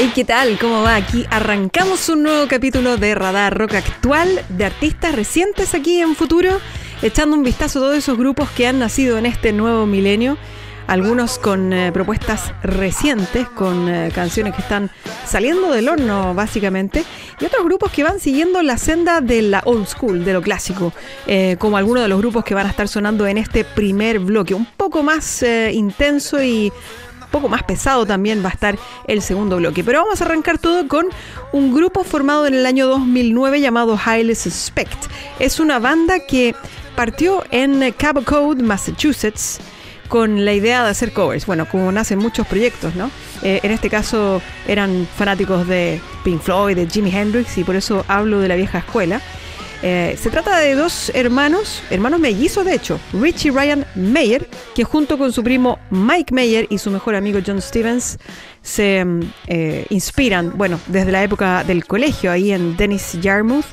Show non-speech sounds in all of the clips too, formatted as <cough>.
Hey, ¿qué tal? ¿Cómo va? Aquí arrancamos un nuevo capítulo de Radar Rock actual de artistas recientes aquí en Futuro, echando un vistazo a todos esos grupos que han nacido en este nuevo milenio, algunos con eh, propuestas recientes, con eh, canciones que están saliendo del horno básicamente, y otros grupos que van siguiendo la senda de la old school, de lo clásico, eh, como algunos de los grupos que van a estar sonando en este primer bloque, un poco más intenso y poco más pesado también va a estar el segundo bloque. Pero vamos a arrancar todo con un grupo formado en el año 2009 llamado Highly Suspect. Es una banda que partió en Cabo Code, Massachusetts con la idea de hacer covers. Bueno, como nacen muchos proyectos, ¿no? Eh, en este caso eran fanáticos de Pink Floyd, de Jimi Hendrix y por eso hablo de la vieja escuela. Eh, se trata de dos hermanos, hermanos mellizos de hecho, Richie Ryan Mayer, que junto con su primo Mike Mayer y su mejor amigo John Stevens se mm, eh, inspiran, bueno, desde la época del colegio ahí en Dennis Yarmouth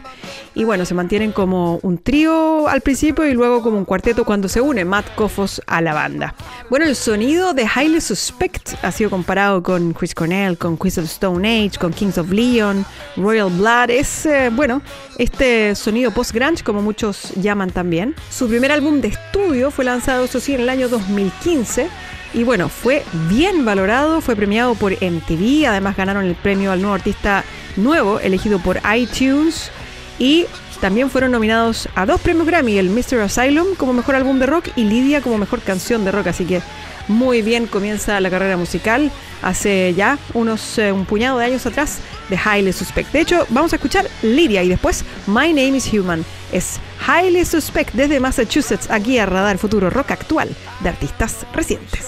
y bueno, se mantienen como un trío al principio y luego como un cuarteto cuando se une Matt Kofos a la banda. Bueno, el sonido de Highly Suspect ha sido comparado con Chris Cornell, con Queens of Stone Age, con Kings of Leon, Royal Blood. Es, eh, bueno, este sonido post-grunge como muchos llaman también. Su primer álbum de estudio fue lanzado, eso sí, en el año 2015 y bueno, fue bien valorado, fue premiado por MTV, además ganaron el premio al nuevo artista nuevo elegido por iTunes y también fueron nominados a dos premios Grammy, el Mr. Asylum como mejor álbum de rock y Lydia como mejor canción de rock, así que muy bien comienza la carrera musical hace ya unos eh, un puñado de años atrás de Highly Suspect. De hecho, vamos a escuchar Lydia y después My Name is Human. Es Highly Suspect desde Massachusetts aquí a Radar Futuro Rock actual de artistas recientes.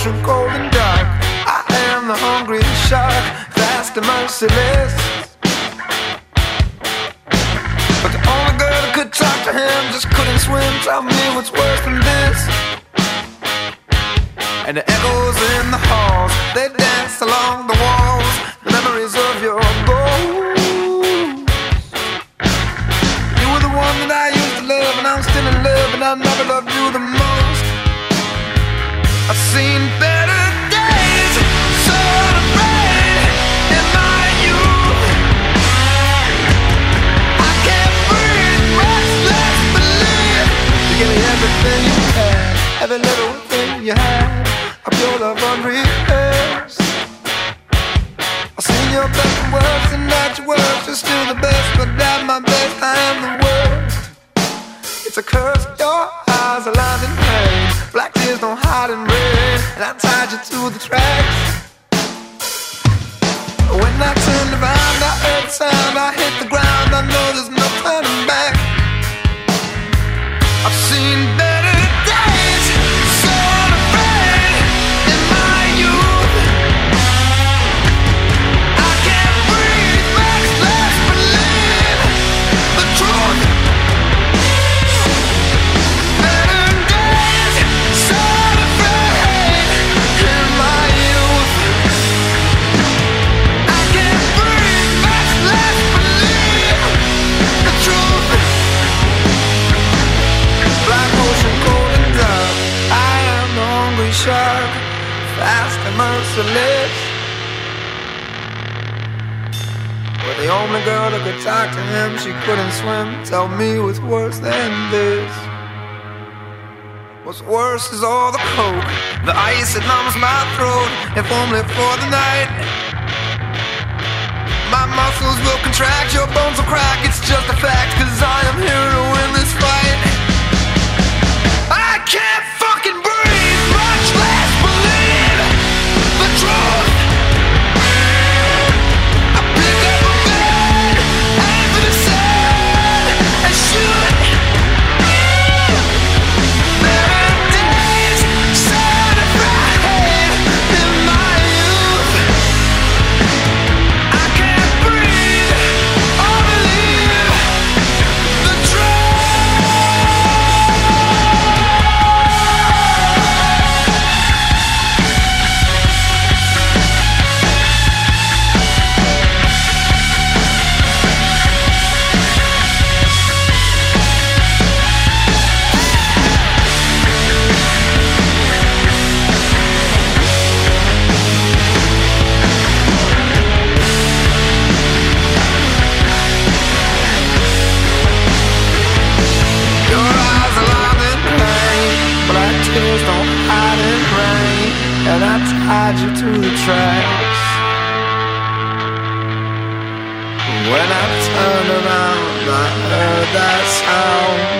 Ocean cold and dark. I am the hungry shark, fast and merciless. But the only girl that could talk to him just couldn't swim. Tell me what's worse than this. And the echoes in the halls, they dance along the walls. The memories of your ghost. You were the one that I used to love, and I'm still in love, and I never loved you the most. Every little thing you I I had. Of your love unrehearsed. I've seen your best and not your. You're still the best, but my best, I am the worst. It's a curse, your eyes are lined in pain. Black tears don't hide in rain, and I tied you to the tracks. When I turned around, I heard the sound, I hit the ground. I know there's Only girl that could talk to him, she couldn't swim. Tell me what's worse than this. What's worse is all the coke, the ice that numbs my throat, if only for the night. My muscles will contract, your bones will crack, it's just a fact, cause I am here to win tchau.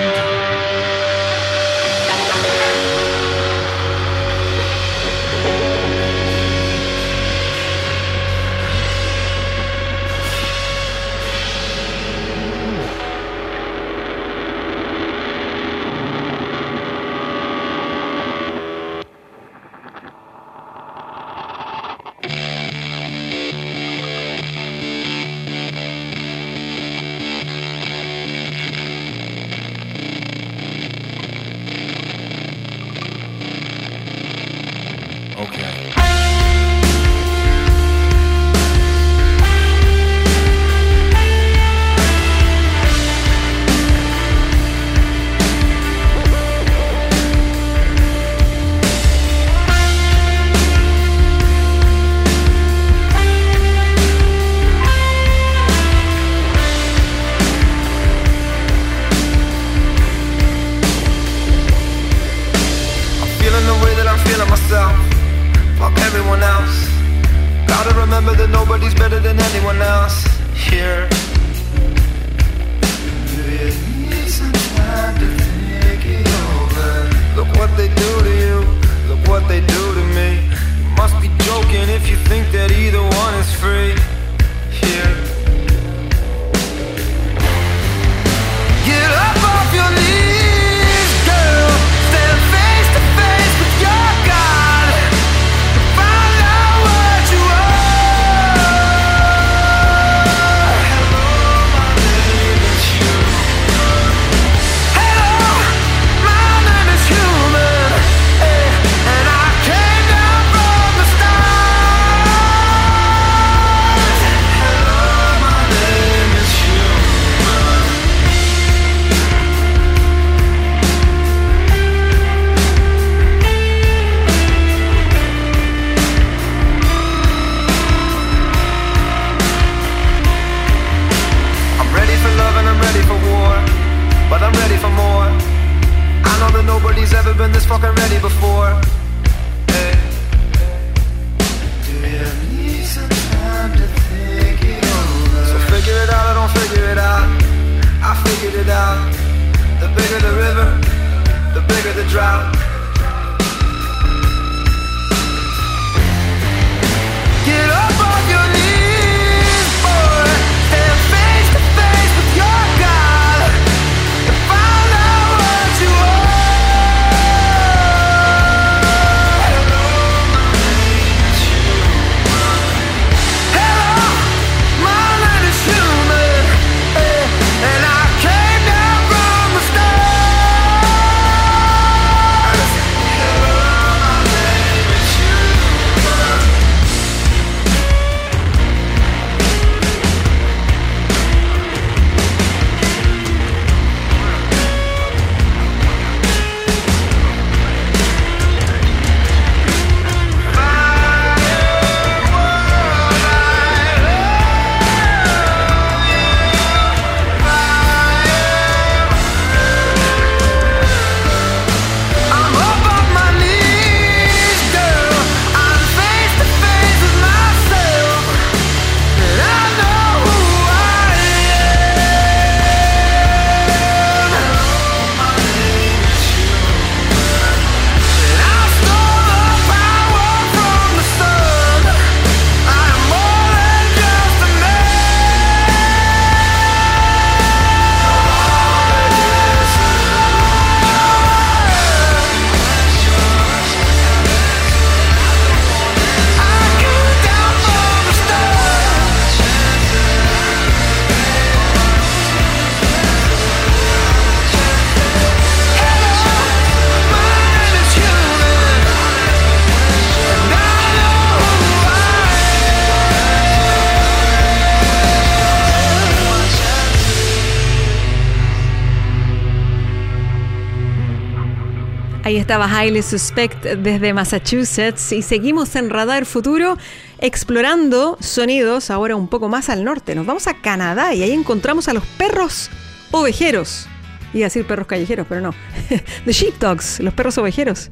estaba Highly Suspect desde Massachusetts y seguimos en Radar Futuro explorando sonidos ahora un poco más al norte. Nos vamos a Canadá y ahí encontramos a los perros ovejeros. Iba a decir perros callejeros, pero no. <laughs> The Sheepdogs, los perros ovejeros.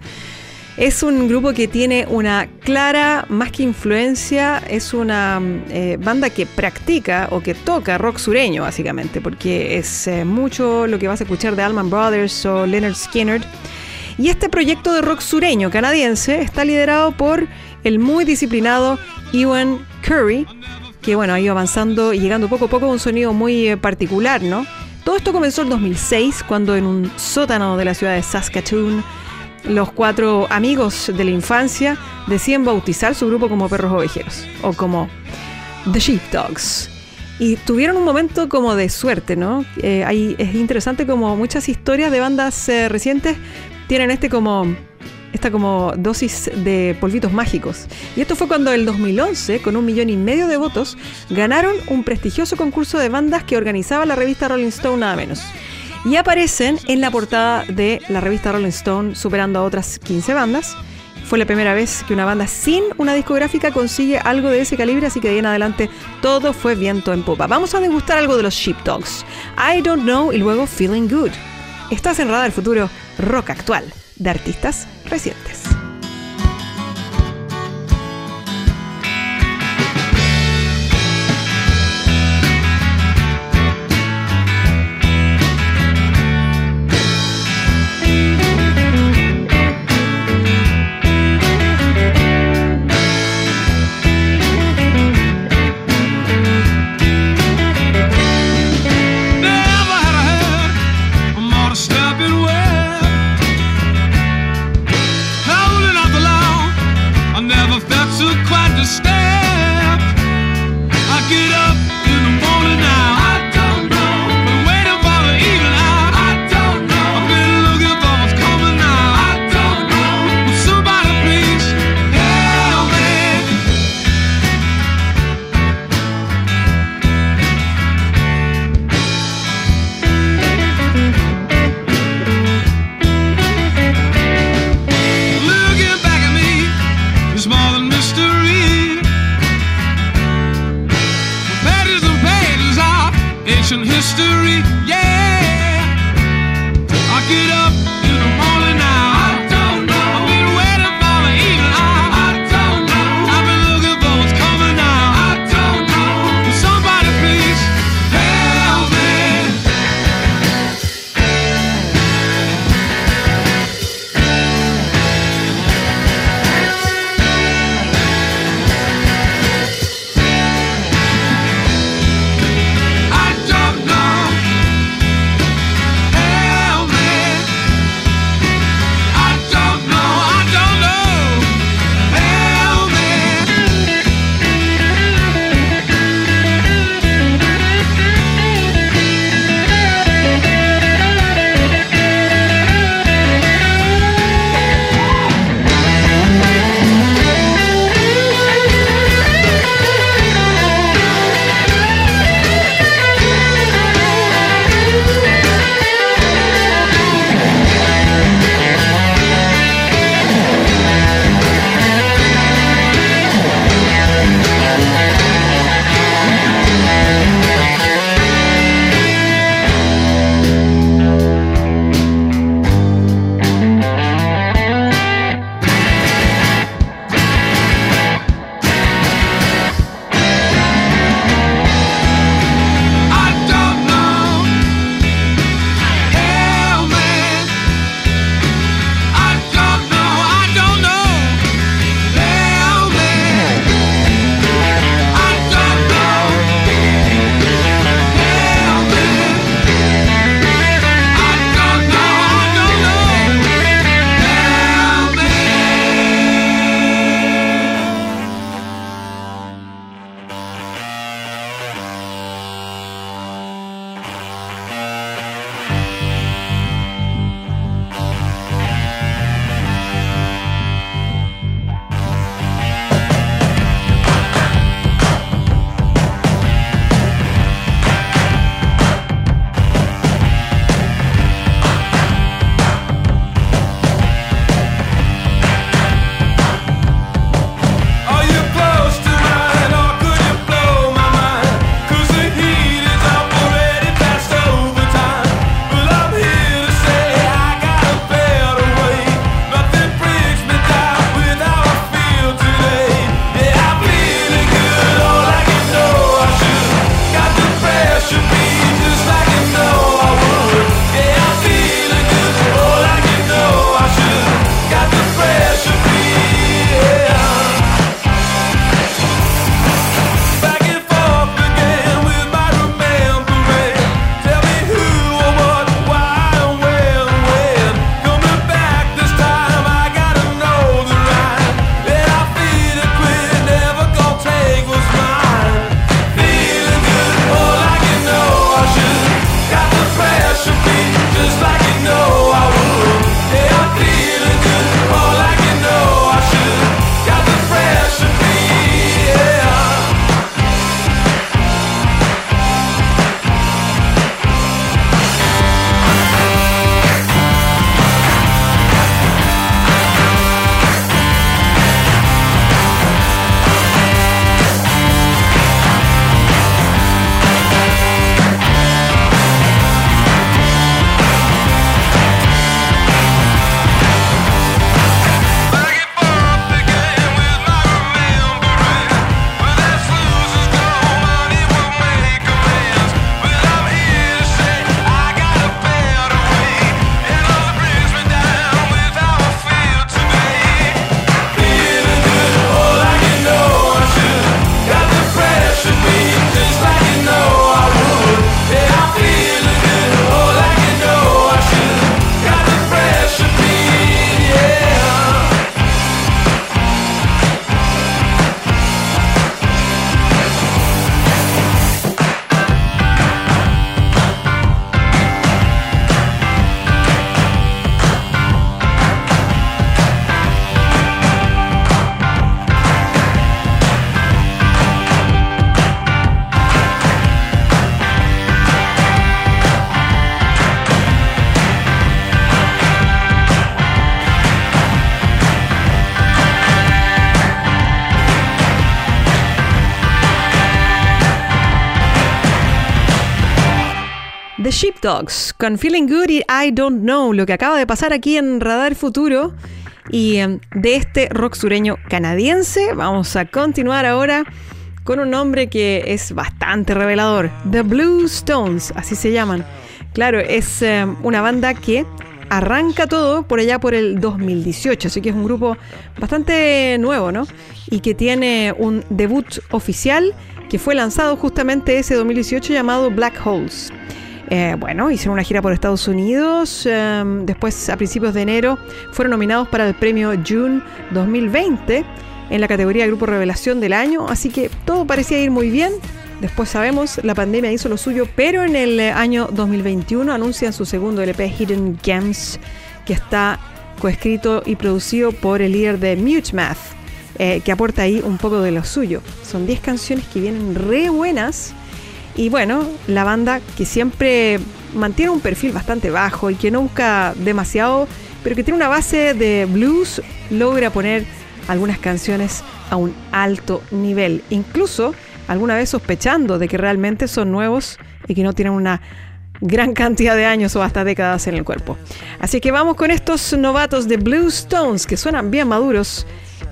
Es un grupo que tiene una clara, más que influencia, es una eh, banda que practica o que toca rock sureño, básicamente, porque es eh, mucho lo que vas a escuchar de Allman Brothers o Leonard Skinner. Y este proyecto de rock sureño canadiense está liderado por el muy disciplinado Ewan Curry, que bueno, ha ido avanzando y llegando poco a poco a un sonido muy eh, particular, ¿no? Todo esto comenzó en 2006, cuando en un sótano de la ciudad de Saskatoon, los cuatro amigos de la infancia deciden bautizar su grupo como perros ovejeros, o como The Sheepdogs. Y tuvieron un momento como de suerte, ¿no? Eh, hay, es interesante como muchas historias de bandas eh, recientes tienen este como esta como dosis de polvitos mágicos. Y esto fue cuando el 2011, con un millón y medio de votos, ganaron un prestigioso concurso de bandas que organizaba la revista Rolling Stone nada menos. Y aparecen en la portada de la revista Rolling Stone, superando a otras 15 bandas. Fue la primera vez que una banda sin una discográfica consigue algo de ese calibre, así que de ahí en adelante todo fue viento en popa. Vamos a degustar algo de los Sheepdogs. I Don't Know y luego Feeling Good. Estás en Radar Futuro, rock actual, de artistas recientes. Con Feeling Good y I Don't Know, lo que acaba de pasar aquí en Radar Futuro. Y em, de este rock sureño canadiense, vamos a continuar ahora con un nombre que es bastante revelador: The Blue Stones, así se llaman. Claro, es em, una banda que arranca todo por allá por el 2018, así que es un grupo bastante nuevo, ¿no? Y que tiene un debut oficial que fue lanzado justamente ese 2018 llamado Black Holes. Eh, bueno, hicieron una gira por Estados Unidos. Em, después, a principios de enero, fueron nominados para el premio June 2020 en la categoría Grupo Revelación del Año. Así que todo parecía ir muy bien. Después sabemos, la pandemia hizo lo suyo, pero en el año 2021 anuncian su segundo LP Hidden Gems, que está coescrito y producido por el líder de Mute Math, eh, que aporta ahí un poco de lo suyo. Son 10 canciones que vienen re buenas y bueno, la banda que siempre mantiene un perfil bastante bajo y que no busca demasiado, pero que tiene una base de blues, logra poner algunas canciones a un alto nivel, incluso alguna vez sospechando de que realmente son nuevos y que no tienen una gran cantidad de años o hasta décadas en el cuerpo. Así que vamos con estos novatos de Blue Stones que suenan bien maduros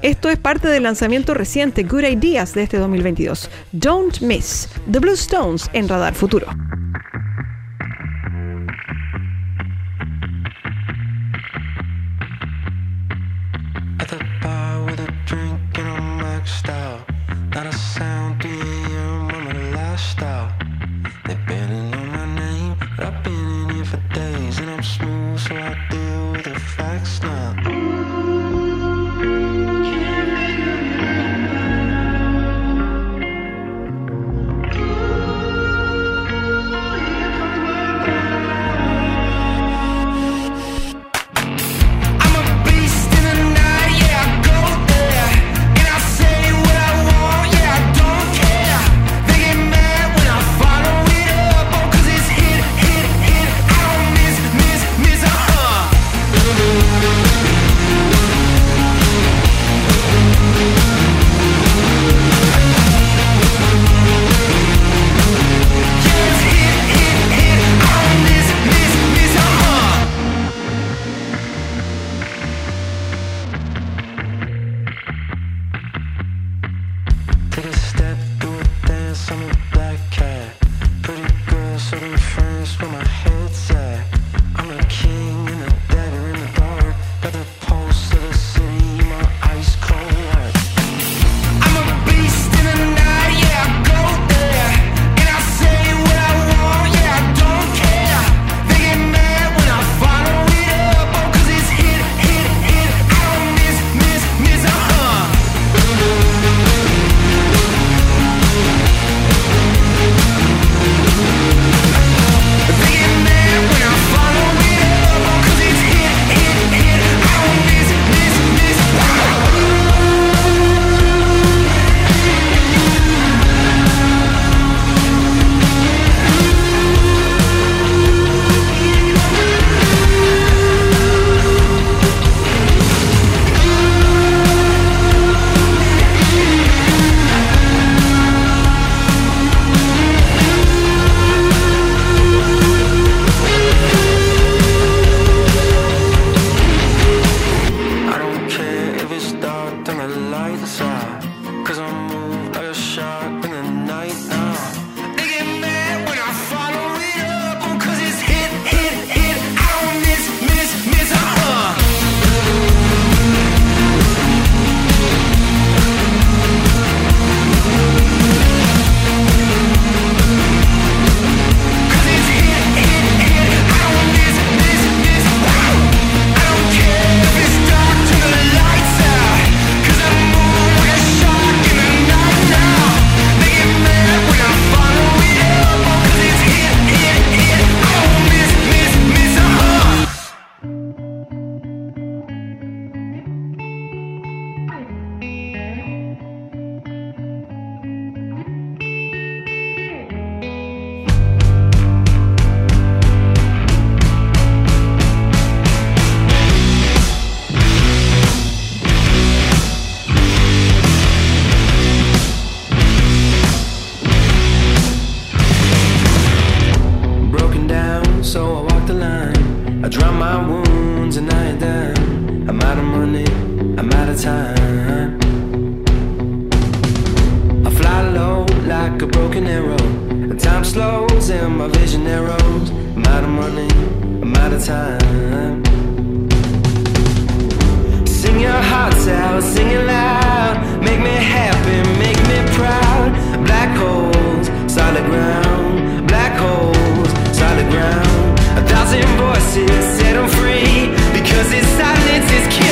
esto es parte del lanzamiento reciente Good Ideas de este 2022. Don't Miss The Blue Stones en Radar Futuro. Happy, make me proud. Black holes, solid ground. Black holes, solid ground. A thousand voices set 'em free. Because this silence is killing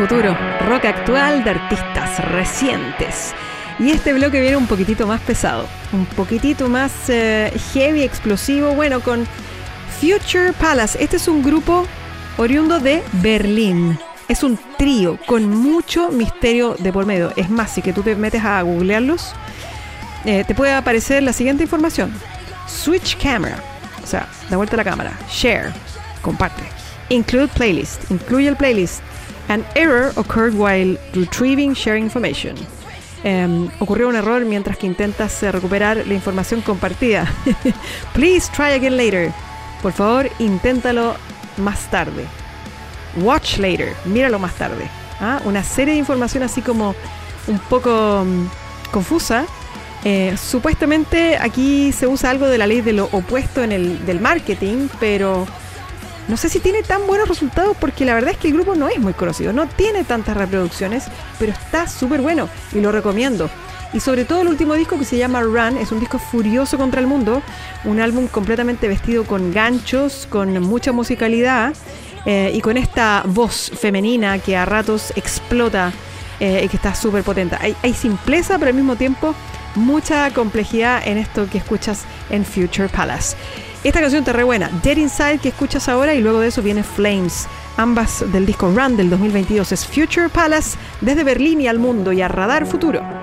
Futuro, rock actual de artistas recientes. Y este bloque viene un poquitito más pesado, un poquitito más eh, heavy, explosivo, bueno, con Future Palace. Este es un grupo oriundo de Berlín. Es un trío con mucho misterio de por medio. Es más, si que tú te metes a googlearlos, eh, te puede aparecer la siguiente información. Switch camera, o sea, da vuelta la cámara. Share, comparte. Include playlist, incluye el playlist. An error occurred while retrieving sharing information. Em, ocurrió un error mientras que intentas recuperar la información compartida. <laughs> Please try again later. Por favor, inténtalo más tarde. Watch later, míralo más tarde. ¿ah? Una serie de información así como un poco mm, confusa. Eh, supuestamente aquí se usa algo de la ley de lo opuesto en el del marketing, pero no sé si tiene tan buenos resultados porque la verdad es que el grupo no es muy conocido, no tiene tantas reproducciones, pero está súper bueno y lo recomiendo. Y sobre todo el último disco que se llama Run es un disco furioso contra el mundo, un álbum completamente vestido con ganchos, con mucha musicalidad eh, y con esta voz femenina que a ratos explota eh, y que está súper potente. Hay, hay simpleza, pero al mismo tiempo mucha complejidad en esto que escuchas en Future Palace. Esta canción está re buena, Dead Inside que escuchas ahora y luego de eso viene Flames, ambas del disco Run del 2022. Es Future Palace desde Berlín y al mundo y a Radar Futuro.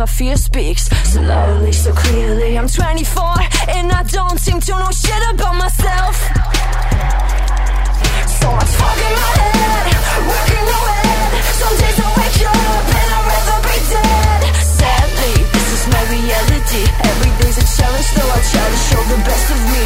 my fear speaks slowly, so clearly. I'm 24 and I don't seem to know shit about myself. So I'm fucking my head, working away. Some days I wake up and I'd rather be dead. Sadly, this is my reality. Every day's a challenge, though I try to show the best of me.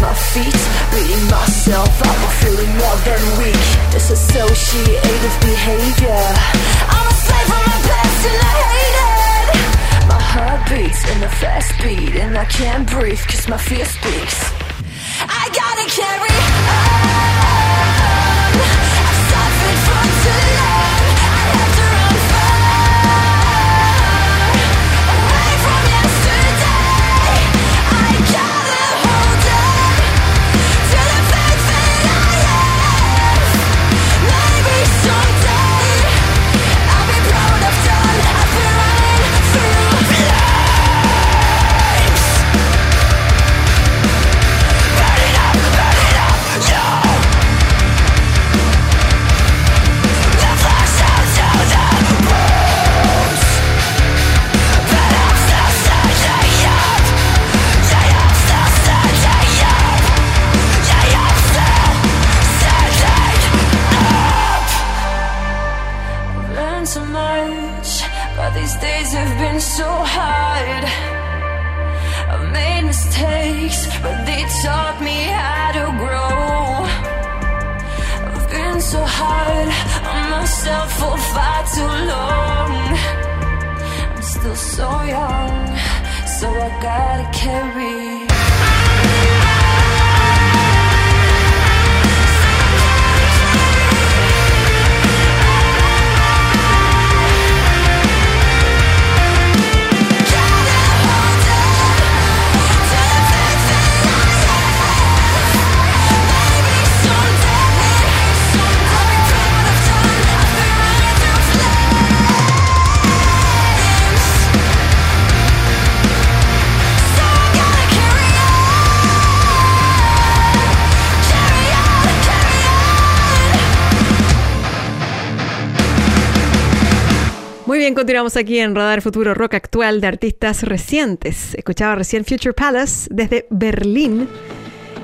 my feet Beating myself up, I'm feeling more than weak. Disassociative behavior. I'm a slave for my past and I hate it. My heart beats in a fast beat And I can't breathe cause my fear speaks. Bien, continuamos aquí en Radar Futuro Rock Actual de artistas recientes. Escuchaba recién Future Palace desde Berlín.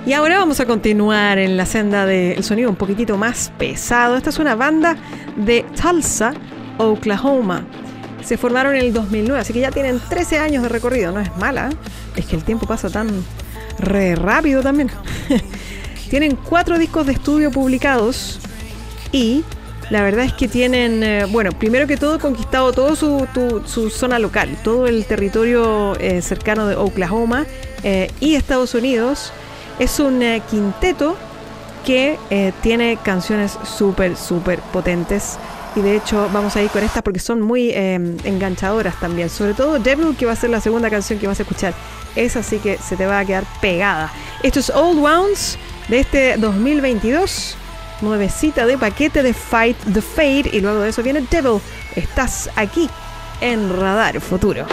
Y ahora vamos a continuar en la senda del sonido un poquitito más pesado. Esta es una banda de Tulsa, Oklahoma. Se formaron en el 2009, así que ya tienen 13 años de recorrido. No es mala, ¿eh? es que el tiempo pasa tan re rápido también. <laughs> tienen cuatro discos de estudio publicados y la verdad es que tienen, eh, bueno, primero que todo conquistado toda su, su zona local, todo el territorio eh, cercano de Oklahoma eh, y Estados Unidos. Es un quinteto que tiene canciones súper, súper potentes. Y de hecho vamos a ir con estas porque son muy enganchadoras también. Sobre todo Devil, que va a ser la segunda canción que vas a escuchar. Esa sí que se te va a quedar pegada. Esto es Old Wounds de este 2022. Nuevecita de paquete de Fight the Fate. Y luego de eso viene Devil. Estás aquí en Radar Futuro.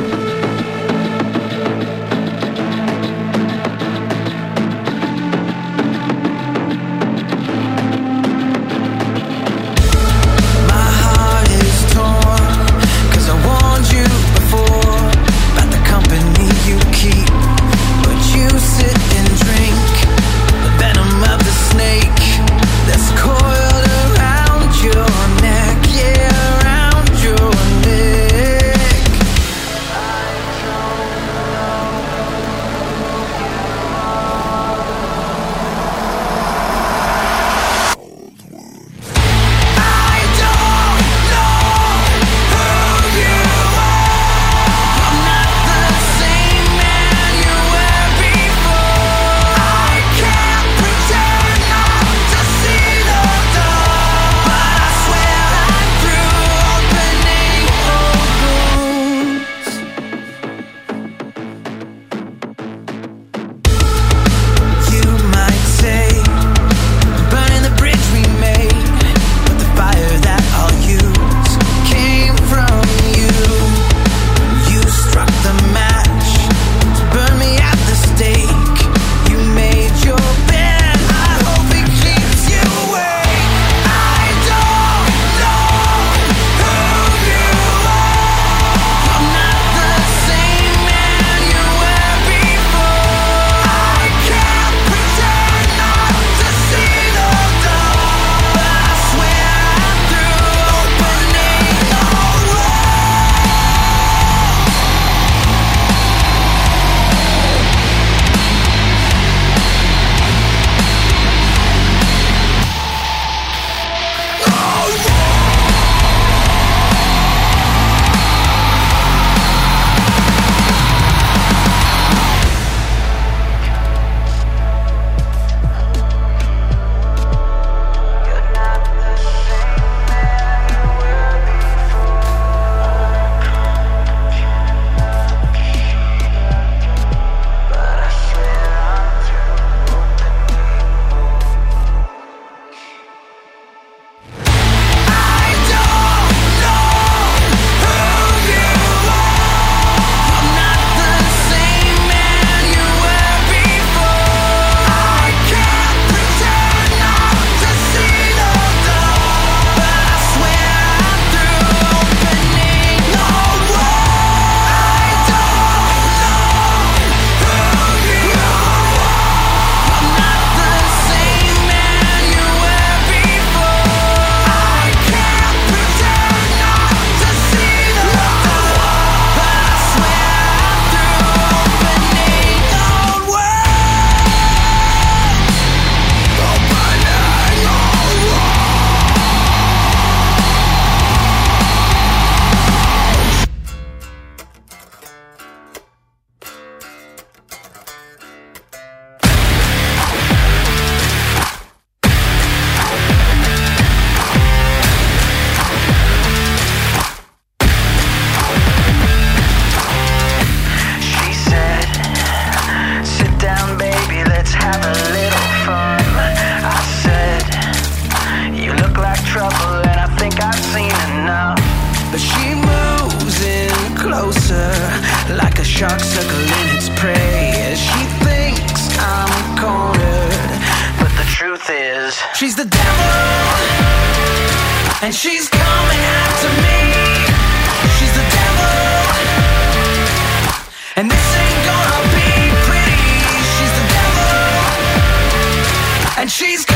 like trouble, and I think I've seen enough. But she moves in closer, like a shark circling its prey. She thinks I'm cornered, but the truth is, she's the devil, and she's coming after me. She's the devil, and this ain't gonna be pretty. She's the devil, and she's.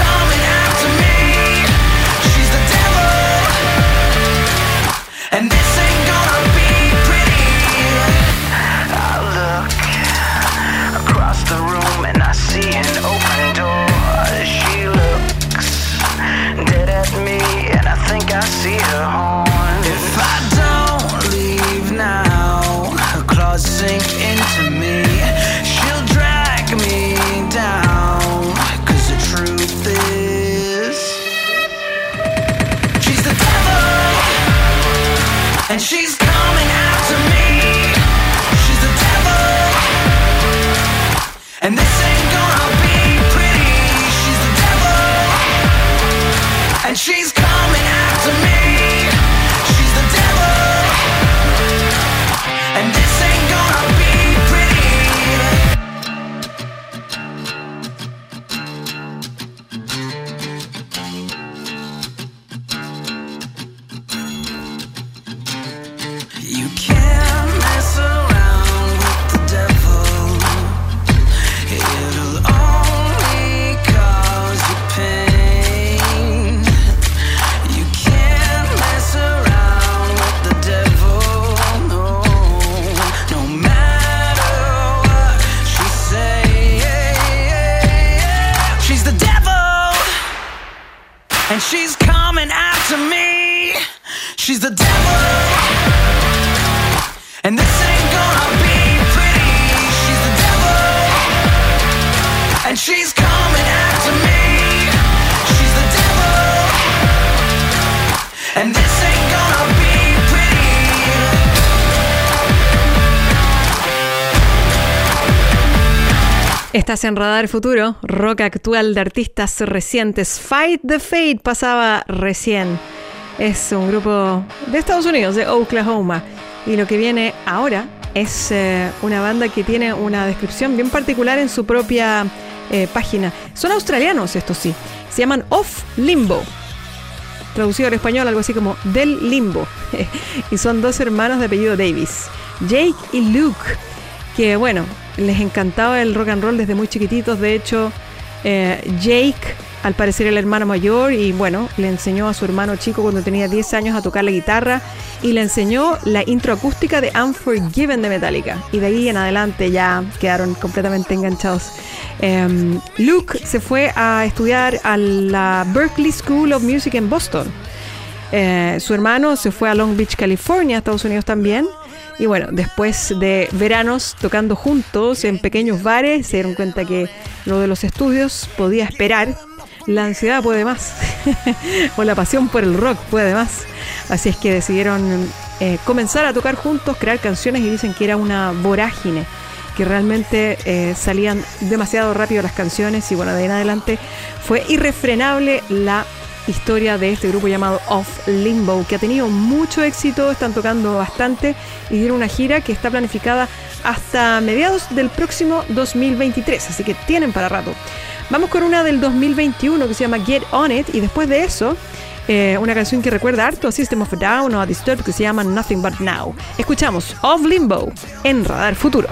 Estás en Radar Futuro, rock actual de artistas recientes. Fight the Fate pasaba recién. Es un grupo de Estados Unidos, de Oklahoma. Y lo que viene ahora es eh, una banda que tiene una descripción bien particular en su propia eh, página. Son australianos, estos sí. Se llaman Off Limbo. Traducido al español, algo así como Del Limbo. <laughs> y son dos hermanos de apellido Davis, Jake y Luke que bueno, les encantaba el rock and roll desde muy chiquititos. De hecho, eh, Jake, al parecer el hermano mayor, y bueno, le enseñó a su hermano chico cuando tenía 10 años a tocar la guitarra y le enseñó la intro acústica de Unforgiven de Metallica. Y de ahí en adelante ya quedaron completamente enganchados. Em, Luke se fue a estudiar a la Berklee School of Music en Boston. Eh, su hermano se fue a Long Beach, California, Estados Unidos también. Y bueno, después de veranos tocando juntos en pequeños bares, se dieron cuenta que lo de los estudios podía esperar. La ansiedad puede más. <laughs> o la pasión por el rock puede más. Así es que decidieron eh, comenzar a tocar juntos, crear canciones y dicen que era una vorágine que realmente eh, salían demasiado rápido las canciones y bueno, de ahí en adelante fue irrefrenable la historia de este grupo llamado Off Limbo, que ha tenido mucho éxito, están tocando bastante y dieron una gira que está planificada hasta mediados del próximo 2023, así que tienen para rato. Vamos con una del 2021 que se llama Get On It y después de eso eh, una canción que recuerda harto a System of a Down o a Disturbed que se llama Nothing But Now. Escuchamos Off Limbo en Radar Futuro.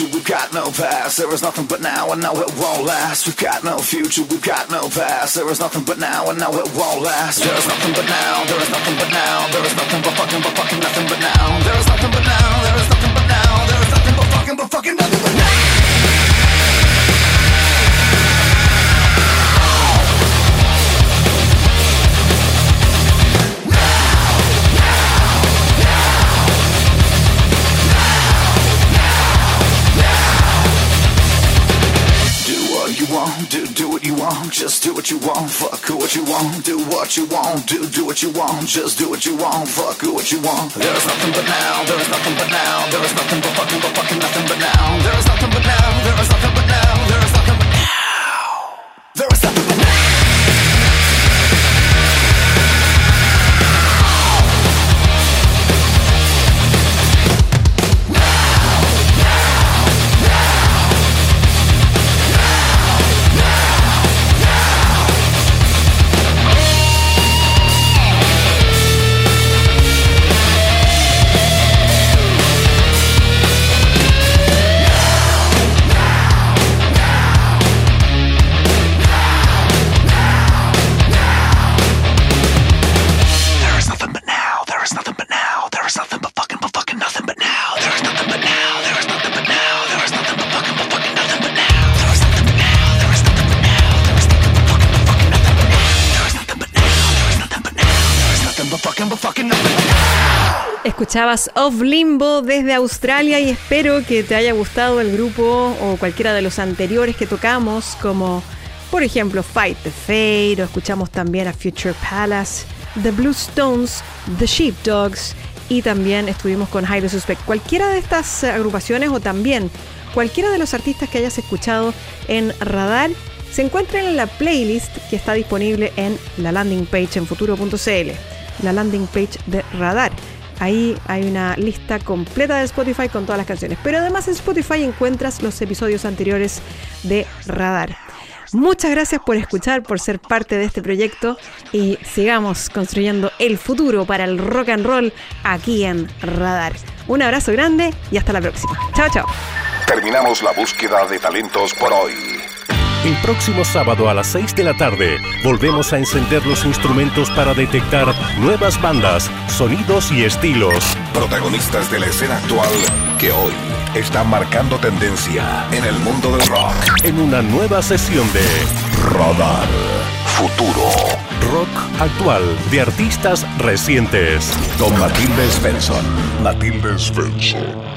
Future, we've got no past. There is nothing but now, and now it won't last. We've got no future, we've got no past. There is nothing but now, and now it won't last. There is nothing but now, there is nothing but now. There is nothing but fucking, but fucking nothing but now. There is nothing but now, there is nothing want, just do what you want, fuck what you want, do what you want, do do what you want, just do what you want, fuck what you want. There is nothing but now, there is nothing but now, there is nothing but fucking but fucking nothing but now. There is nothing but now, there is nothing but now, there is Escuchabas Of Limbo desde Australia y espero que te haya gustado el grupo o cualquiera de los anteriores que tocamos, como por ejemplo Fight the Fate, o escuchamos también a Future Palace, The Blue Stones, The Sheepdogs y también estuvimos con Highly Suspect. Cualquiera de estas agrupaciones o también cualquiera de los artistas que hayas escuchado en Radar se encuentran en la playlist que está disponible en la landing page en futuro.cl, la landing page de Radar. Ahí hay una lista completa de Spotify con todas las canciones. Pero además en Spotify encuentras los episodios anteriores de Radar. Muchas gracias por escuchar, por ser parte de este proyecto y sigamos construyendo el futuro para el rock and roll aquí en Radar. Un abrazo grande y hasta la próxima. Chao, chao. Terminamos la búsqueda de talentos por hoy. El próximo sábado a las 6 de la tarde volvemos a encender los instrumentos para detectar nuevas bandas, sonidos y estilos. Protagonistas de la escena actual que hoy están marcando tendencia en el mundo del rock. En una nueva sesión de Radar Futuro. rock actual de artistas recientes. Con Matilde Svensson. Matilde Svensson.